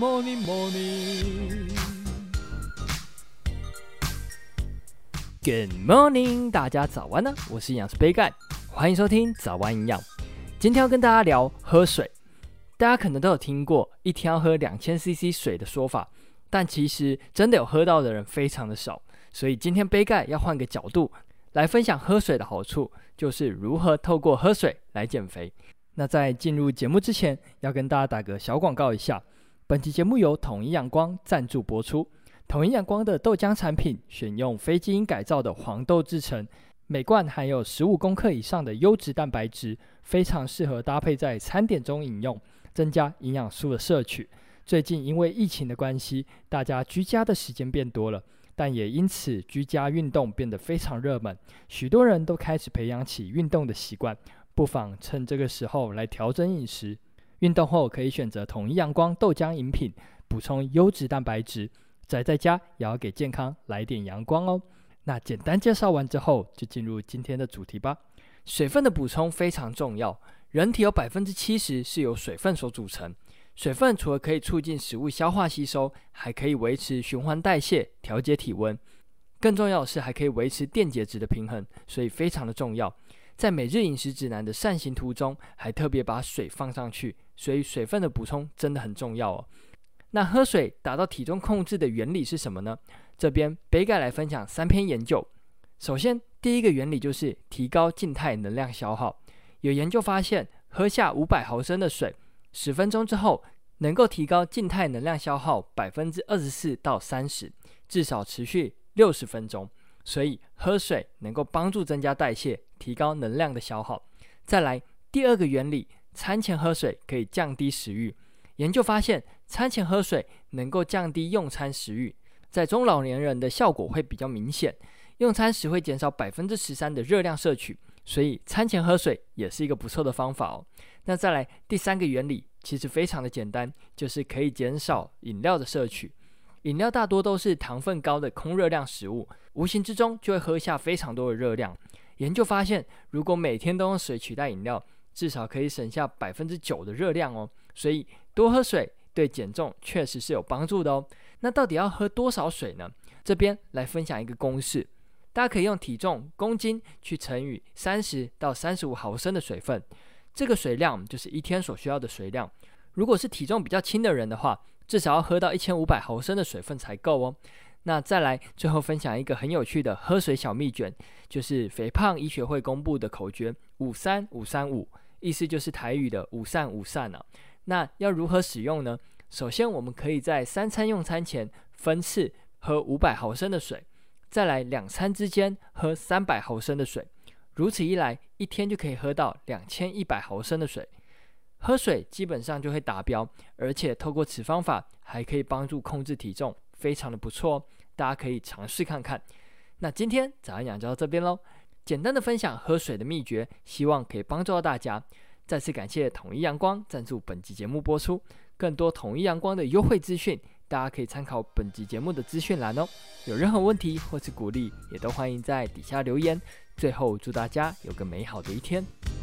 morning, morning. Good morning，大家早安呢！我是营养师杯盖，欢迎收听早安营养。今天要跟大家聊喝水。大家可能都有听过一天要喝两千 CC 水的说法，但其实真的有喝到的人非常的少。所以今天杯盖要换个角度来分享喝水的好处，就是如何透过喝水来减肥。那在进入节目之前，要跟大家打个小广告一下，本期节目由统一阳光赞助播出。统一阳光的豆浆产品选用非基因改造的黄豆制成，每罐含有十五公克以上的优质蛋白质，非常适合搭配在餐点中饮用，增加营养素的摄取。最近因为疫情的关系，大家居家的时间变多了，但也因此居家运动变得非常热门，许多人都开始培养起运动的习惯。不妨趁这个时候来调整饮食，运动后可以选择统一阳光豆浆饮品，补充优质蛋白质。宅在家也要给健康来点阳光哦。那简单介绍完之后，就进入今天的主题吧。水分的补充非常重要，人体有百分之七十是由水分所组成。水分除了可以促进食物消化吸收，还可以维持循环代谢、调节体温。更重要的是，还可以维持电解质的平衡，所以非常的重要。在每日饮食指南的扇形图中，还特别把水放上去，所以水分的补充真的很重要哦。那喝水达到体重控制的原理是什么呢？这边杯盖来分享三篇研究。首先，第一个原理就是提高静态能量消耗。有研究发现，喝下五百毫升的水，十分钟之后能够提高静态能量消耗百分之二十四到三十，至少持续六十分钟。所以喝水能够帮助增加代谢，提高能量的消耗。再来，第二个原理，餐前喝水可以降低食欲。研究发现，餐前喝水能够降低用餐食欲，在中老年人的效果会比较明显。用餐时会减少百分之十三的热量摄取，所以餐前喝水也是一个不错的方法哦。那再来第三个原理，其实非常的简单，就是可以减少饮料的摄取。饮料大多都是糖分高的空热量食物，无形之中就会喝下非常多的热量。研究发现，如果每天都用水取代饮料，至少可以省下百分之九的热量哦。所以多喝水对减重确实是有帮助的哦。那到底要喝多少水呢？这边来分享一个公式，大家可以用体重公斤去乘以三十到三十五毫升的水分，这个水量就是一天所需要的水量。如果是体重比较轻的人的话，至少要喝到一千五百毫升的水分才够哦。那再来最后分享一个很有趣的喝水小秘诀，就是肥胖医学会公布的口诀：五三五三五，意思就是台语的五善五善啊。那要如何使用呢？首先，我们可以在三餐用餐前分次喝五百毫升的水，再来两餐之间喝三百毫升的水，如此一来，一天就可以喝到两千一百毫升的水。喝水基本上就会达标，而且透过此方法还可以帮助控制体重，非常的不错哦。大家可以尝试看看。那今天早安养就到这边喽，简单的分享喝水的秘诀，希望可以帮助到大家。再次感谢统一阳光赞助本集节目播出，更多统一阳光的优惠资讯，大家可以参考本集节目的资讯栏哦。有任何问题或是鼓励，也都欢迎在底下留言。最后，祝大家有个美好的一天。